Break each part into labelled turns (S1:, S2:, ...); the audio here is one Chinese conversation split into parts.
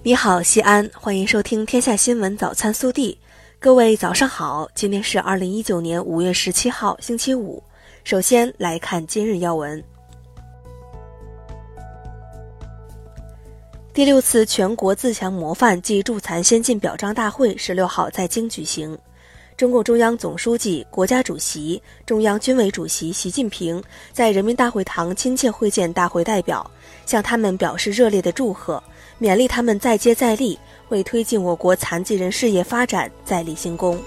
S1: 你好，西安，欢迎收听《天下新闻早餐速递》。各位早上好，今天是二零一九年五月十七号，星期五。首先来看今日要闻。第六次全国自强模范暨助残先进表彰大会十六号在京举行。中共中央总书记、国家主席、中央军委主席习近平在人民大会堂亲切会见大会代表，向他们表示热烈的祝贺。勉励他们再接再厉，为推进我国残疾人事业发展再立新功。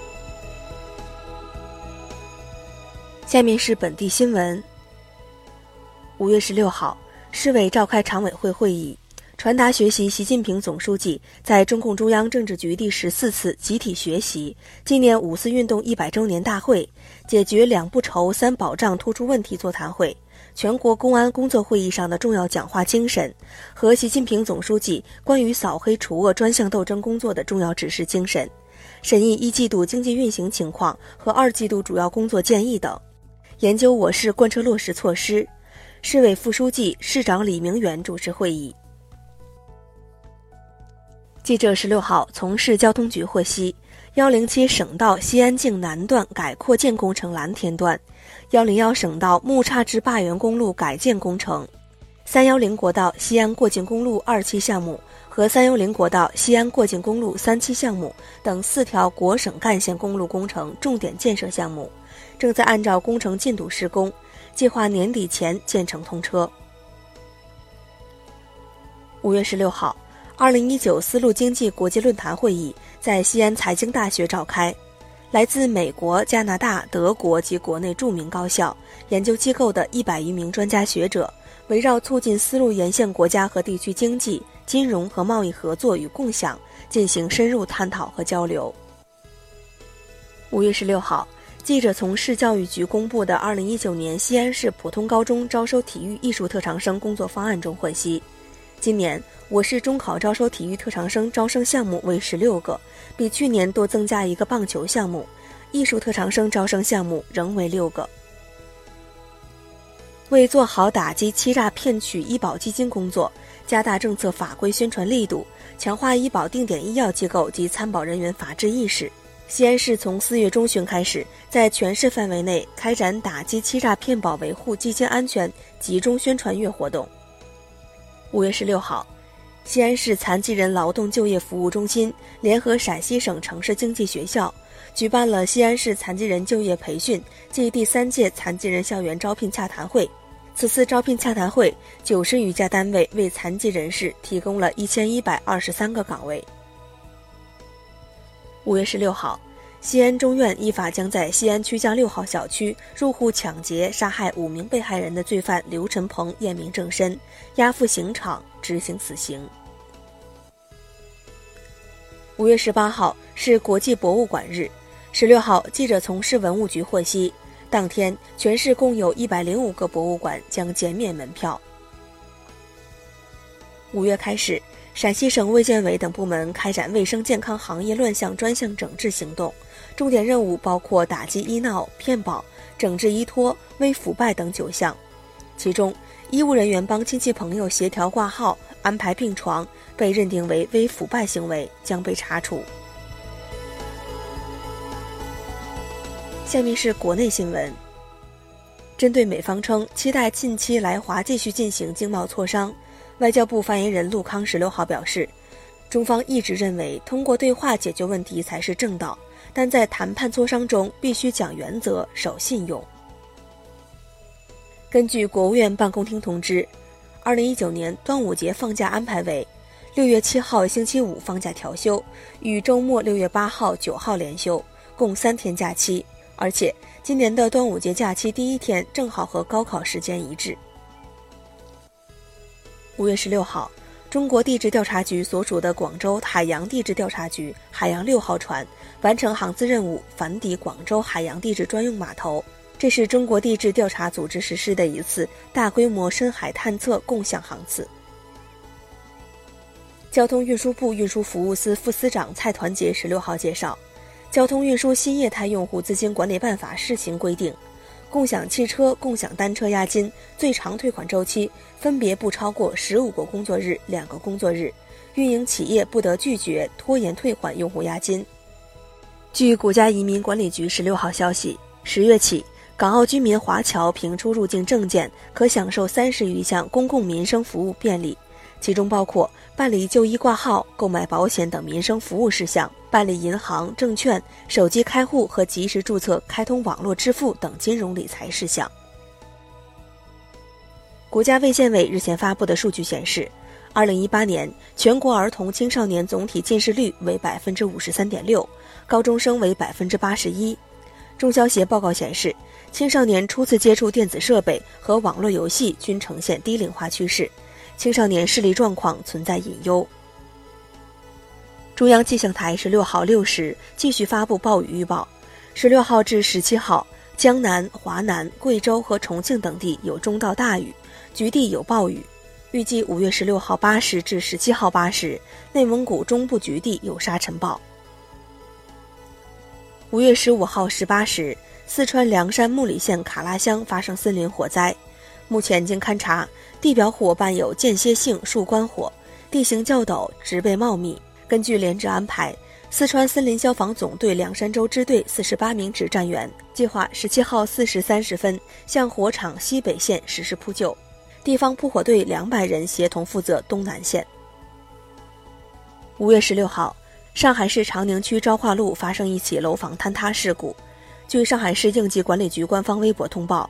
S1: 下面是本地新闻。五月十六号，市委召开常委会会议，传达学习习近平总书记在中共中央政治局第十四次集体学习纪念五四运动一百周年大会解决两不愁三保障突出问题座谈会。全国公安工作会议上的重要讲话精神和习近平总书记关于扫黑除恶专项斗争工作的重要指示精神，审议一季度经济运行情况和二季度主要工作建议等，研究我市贯彻落实措施。市委副书记、市长李明远主持会议。记者十六号从市交通局获悉，幺零七省道西安境南段改扩建工程蓝田段。幺零幺省道木岔至坝源公路改建工程，三幺零国道西安过境公路二期项目和三幺零国道西安过境公路三期项目等四条国省干线公路工程重点建设项目，正在按照工程进度施工，计划年底前建成通车。五月十六号，二零一九丝路经济国际论坛会议在西安财经大学召开。来自美国、加拿大、德国及国内著名高校、研究机构的一百余名专家学者，围绕促进丝路沿线国家和地区经济、金融和贸易合作与共享进行深入探讨和交流。五月十六号，记者从市教育局公布的二零一九年西安市普通高中招收体育艺术特长生工作方案中获悉。今年我市中考招收体育特长生招生项目为十六个，比去年多增加一个棒球项目；艺术特长生招生项目仍为六个。为做好打击欺诈骗取医保基金工作，加大政策法规宣传力度，强化医保定点医药机构及参保人员法治意识，西安市从四月中旬开始，在全市范围内开展打击欺诈骗保、维护基金安全集中宣传月活动。五月十六号，西安市残疾人劳动就业服务中心联合陕西省城市经济学校，举办了西安市残疾人就业培训暨第三届残疾人校园招聘洽谈会。此次招聘洽谈会，九十余家单位为残疾人士提供了一千一百二十三个岗位。五月十六号。西安中院依法将在西安曲江六号小区入户抢劫杀害五名被害人的罪犯刘晨鹏验明正身，押赴刑场执行死刑。五月十八号是国际博物馆日，十六号记者从市文物局获悉，当天全市共有一百零五个博物馆将减免门票。五月开始。陕西省卫健委等部门开展卫生健康行业乱象专项整治行动，重点任务包括打击医闹、骗保、整治医托、微腐败等九项。其中，医务人员帮亲戚朋友协调挂号、安排病床，被认定为微腐败行为，将被查处。下面是国内新闻。针对美方称期待近期来华继续进行经贸磋商。外交部发言人陆康十六号表示，中方一直认为通过对话解决问题才是正道，但在谈判磋商中必须讲原则、守信用。根据国务院办公厅通知，二零一九年端午节放假安排为六月七号星期五放假调休，与周末六月八号、九号连休，共三天假期，而且今年的端午节假期第一天正好和高考时间一致。五月十六号，中国地质调查局所属的广州海洋地质调查局海洋六号船完成航次任务，返抵广州海洋地质专用码头。这是中国地质调查组织实施的一次大规模深海探测共享航次。交通运输部运输服务司副司长蔡团结十六号介绍，《交通运输新业态用户资金管理办法（试行）》规定。共享汽车、共享单车押金最长退款周期分别不超过十五个工作日、两个工作日，运营企业不得拒绝拖延退还用户押金。据国家移民管理局十六号消息，十月起，港澳居民华侨凭出入境证件，可享受三十余项公共民生服务便利，其中包括办理就医挂号、购买保险等民生服务事项，办理银行、证券、手机开户和及时注册、开通网络支付等金融理财事项。国家卫健委日前发布的数据显示，二零一八年全国儿童青少年总体近视率为百分之五十三点六，高中生为百分之八十一。中消协报告显示，青少年初次接触电子设备和网络游戏均呈现低龄化趋势，青少年视力状况存在隐忧。中央气象台十六号六时继续发布暴雨预报，十六号至十七号，江南、华南、贵州和重庆等地有中到大雨。局地有暴雨，预计五月十六号八时至十七号八时，内蒙古中部局地有沙尘暴。五月十五号十八时，四川凉山木里县卡拉乡发生森林火灾，目前经勘查，地表火伴有间歇性树冠火，地形较陡，植被茂密。根据连值安排，四川森林消防总队凉山州支队四十八名指战员计划十七号四时三十分向火场西北线实施扑救。地方扑火队两百人协同负责东南线。五月十六号，上海市长宁区昭化路发生一起楼房坍塌事故。据上海市应急管理局官方微博通报，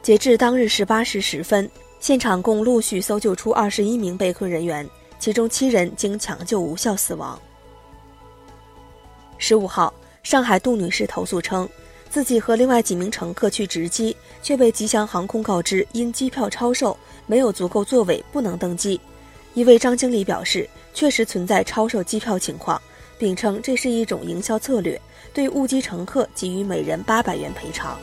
S1: 截至当日十八时十分，现场共陆续搜救出二十一名被困人员，其中七人经抢救无效死亡。十五号，上海杜女士投诉称。自己和另外几名乘客去值机，却被吉祥航空告知因机票超售，没有足够座位，不能登机。一位张经理表示，确实存在超售机票情况，并称这是一种营销策略，对误机乘客给予每人八百元赔偿。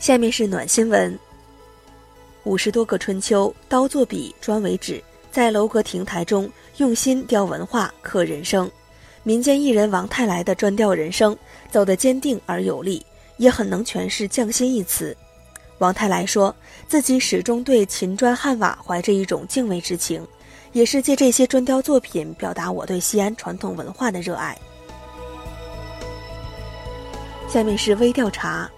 S1: 下面是暖新闻：五十多个春秋，刀作笔，砖为纸。在楼阁亭台中用心雕文化、刻人生，民间艺人王泰来的砖雕人生走得坚定而有力，也很能诠释匠心一词。王泰来说自己始终对秦砖汉瓦怀着一种敬畏之情，也是借这些砖雕作品表达我对西安传统文化的热爱。下面是微调查。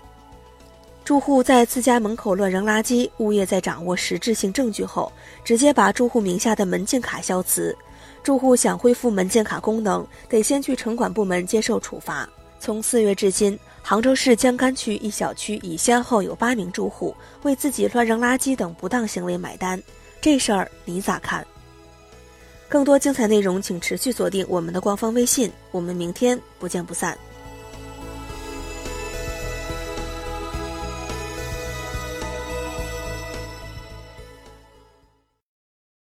S1: 住户在自家门口乱扔垃圾，物业在掌握实质性证据后，直接把住户名下的门禁卡消磁。住户想恢复门禁卡功能，得先去城管部门接受处罚。从四月至今，杭州市江干区一小区已先后有八名住户为自己乱扔垃圾等不当行为买单。这事儿你咋看？更多精彩内容，请持续锁定我们的官方微信。我们明天不见不散。